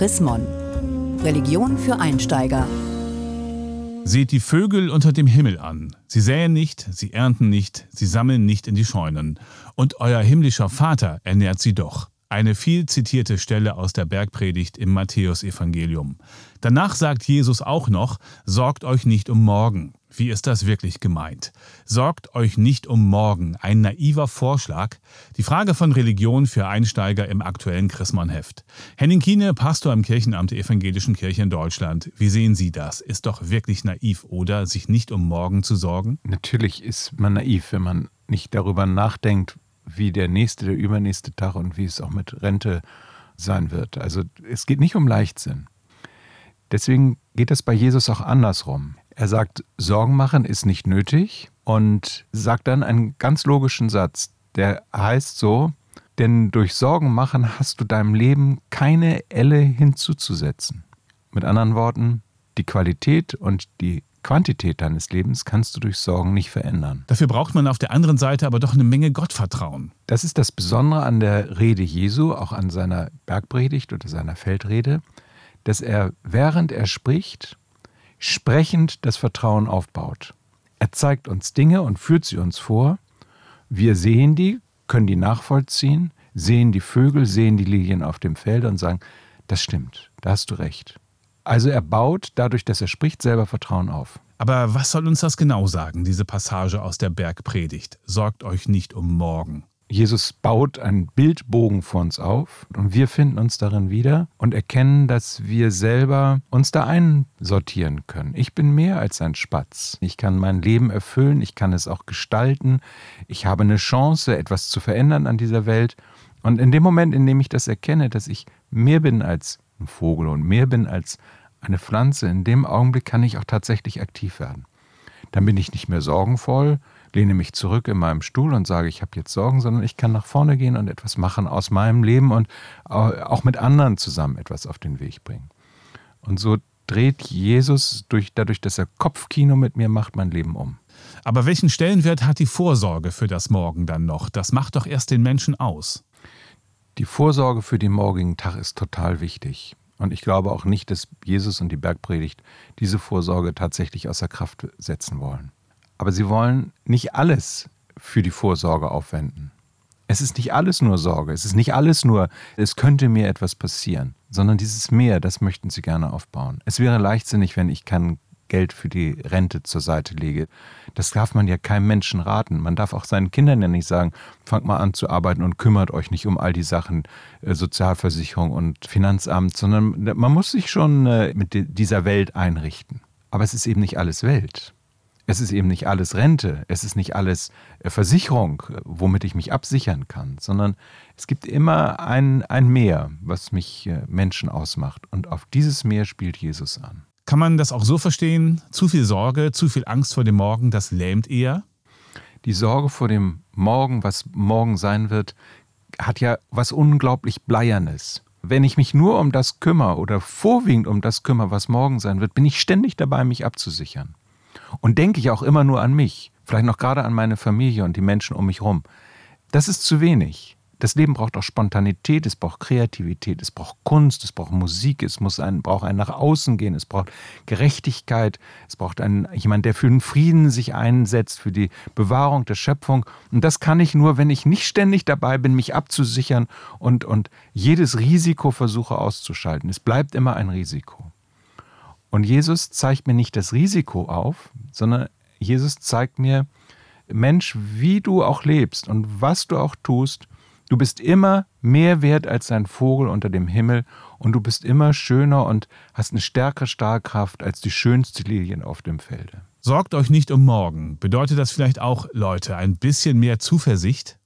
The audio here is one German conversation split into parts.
Chrismon. Religion für Einsteiger. Seht die Vögel unter dem Himmel an. Sie säen nicht, sie ernten nicht, sie sammeln nicht in die Scheunen. Und euer himmlischer Vater ernährt sie doch. Eine viel zitierte Stelle aus der Bergpredigt im Matthäusevangelium. Danach sagt Jesus auch noch, sorgt euch nicht um morgen. Wie ist das wirklich gemeint? Sorgt euch nicht um morgen. Ein naiver Vorschlag. Die Frage von Religion für Einsteiger im aktuellen Chrismon-Heft. Henning Kiene, Pastor im Kirchenamt der Evangelischen Kirche in Deutschland. Wie sehen Sie das? Ist doch wirklich naiv, oder? Sich nicht um morgen zu sorgen? Natürlich ist man naiv, wenn man nicht darüber nachdenkt, wie der nächste, der übernächste Tag und wie es auch mit Rente sein wird. Also es geht nicht um Leichtsinn. Deswegen geht es bei Jesus auch andersrum. Er sagt, Sorgen machen ist nicht nötig und sagt dann einen ganz logischen Satz, der heißt so, denn durch Sorgen machen hast du deinem Leben keine Elle hinzuzusetzen. Mit anderen Worten, die Qualität und die Quantität deines Lebens kannst du durch Sorgen nicht verändern. Dafür braucht man auf der anderen Seite aber doch eine Menge Gottvertrauen. Das ist das Besondere an der Rede Jesu, auch an seiner Bergpredigt oder seiner Feldrede, dass er, während er spricht, sprechend das Vertrauen aufbaut. Er zeigt uns Dinge und führt sie uns vor. Wir sehen die, können die nachvollziehen, sehen die Vögel, sehen die Lilien auf dem Feld und sagen, das stimmt, da hast du recht. Also er baut dadurch, dass er spricht, selber Vertrauen auf. Aber was soll uns das genau sagen, diese Passage aus der Bergpredigt? Sorgt euch nicht um morgen. Jesus baut einen Bildbogen vor uns auf und wir finden uns darin wieder und erkennen, dass wir selber uns da einsortieren können. Ich bin mehr als ein Spatz. Ich kann mein Leben erfüllen, ich kann es auch gestalten. Ich habe eine Chance, etwas zu verändern an dieser Welt. Und in dem Moment, in dem ich das erkenne, dass ich mehr bin als ein Vogel und mehr bin als eine Pflanze, in dem Augenblick kann ich auch tatsächlich aktiv werden. Dann bin ich nicht mehr sorgenvoll, lehne mich zurück in meinem Stuhl und sage, ich habe jetzt Sorgen, sondern ich kann nach vorne gehen und etwas machen aus meinem Leben und auch mit anderen zusammen etwas auf den Weg bringen. Und so dreht Jesus durch, dadurch, dass er Kopfkino mit mir macht, mein Leben um. Aber welchen Stellenwert hat die Vorsorge für das Morgen dann noch? Das macht doch erst den Menschen aus. Die Vorsorge für den morgigen Tag ist total wichtig. Und ich glaube auch nicht, dass Jesus und die Bergpredigt diese Vorsorge tatsächlich außer Kraft setzen wollen. Aber sie wollen nicht alles für die Vorsorge aufwenden. Es ist nicht alles nur Sorge, es ist nicht alles nur, es könnte mir etwas passieren, sondern dieses Mehr, das möchten sie gerne aufbauen. Es wäre leichtsinnig, wenn ich kein Geld für die Rente zur Seite lege. Das darf man ja keinem Menschen raten. Man darf auch seinen Kindern ja nicht sagen, fangt mal an zu arbeiten und kümmert euch nicht um all die Sachen äh, Sozialversicherung und Finanzamt, sondern man muss sich schon äh, mit dieser Welt einrichten. Aber es ist eben nicht alles Welt. Es ist eben nicht alles Rente, es ist nicht alles äh, Versicherung, äh, womit ich mich absichern kann, sondern es gibt immer ein, ein Meer, was mich äh, Menschen ausmacht. Und auf dieses Meer spielt Jesus an. Kann man das auch so verstehen? Zu viel Sorge, zu viel Angst vor dem Morgen, das lähmt eher? Die Sorge vor dem Morgen, was morgen sein wird, hat ja was unglaublich Bleiernes. Wenn ich mich nur um das kümmere oder vorwiegend um das kümmere, was morgen sein wird, bin ich ständig dabei, mich abzusichern. Und denke ich auch immer nur an mich, vielleicht noch gerade an meine Familie und die Menschen um mich herum. Das ist zu wenig. Das Leben braucht auch Spontanität, es braucht Kreativität, es braucht Kunst, es braucht Musik, es muss ein, braucht ein nach außen gehen, es braucht Gerechtigkeit, es braucht einen, jemand, der für den Frieden sich einsetzt, für die Bewahrung der Schöpfung. Und das kann ich nur, wenn ich nicht ständig dabei bin, mich abzusichern und, und jedes Risiko versuche auszuschalten. Es bleibt immer ein Risiko. Und Jesus zeigt mir nicht das Risiko auf, sondern Jesus zeigt mir, Mensch, wie du auch lebst und was du auch tust, du bist immer mehr wert als ein Vogel unter dem Himmel und du bist immer schöner und hast eine stärkere Stahlkraft als die schönste Lilien auf dem Felde. Sorgt euch nicht um morgen. Bedeutet das vielleicht auch, Leute, ein bisschen mehr Zuversicht?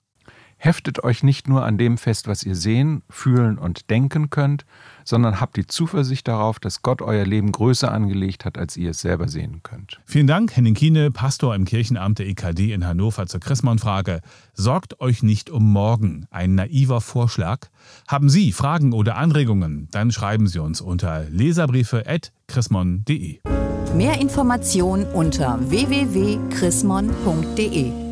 Heftet euch nicht nur an dem fest, was ihr sehen, fühlen und denken könnt, sondern habt die Zuversicht darauf, dass Gott euer Leben größer angelegt hat, als ihr es selber sehen könnt. Vielen Dank, Henning Kiene, Pastor im Kirchenamt der EKD in Hannover zur Chrismon-Frage. Sorgt euch nicht um morgen. Ein naiver Vorschlag. Haben Sie Fragen oder Anregungen? Dann schreiben Sie uns unter leserbriefe.chrismon.de. Mehr Informationen unter www.chrismon.de